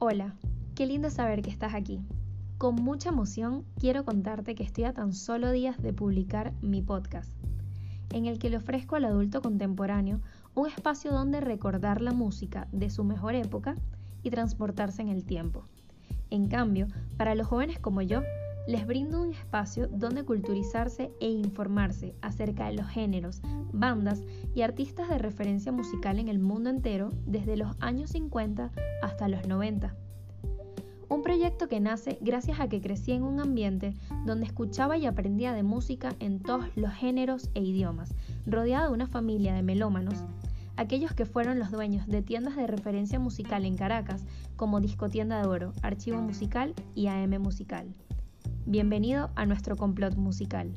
Hola, qué lindo saber que estás aquí. Con mucha emoción quiero contarte que estoy a tan solo días de publicar mi podcast, en el que le ofrezco al adulto contemporáneo un espacio donde recordar la música de su mejor época y transportarse en el tiempo. En cambio, para los jóvenes como yo, les brindo un espacio donde culturizarse e informarse acerca de los géneros, bandas y artistas de referencia musical en el mundo entero desde los años 50 hasta los 90. Un proyecto que nace gracias a que crecí en un ambiente donde escuchaba y aprendía de música en todos los géneros e idiomas, rodeada de una familia de melómanos, aquellos que fueron los dueños de tiendas de referencia musical en Caracas como Discotienda de Oro, Archivo Musical y AM Musical. Bienvenido a nuestro complot musical.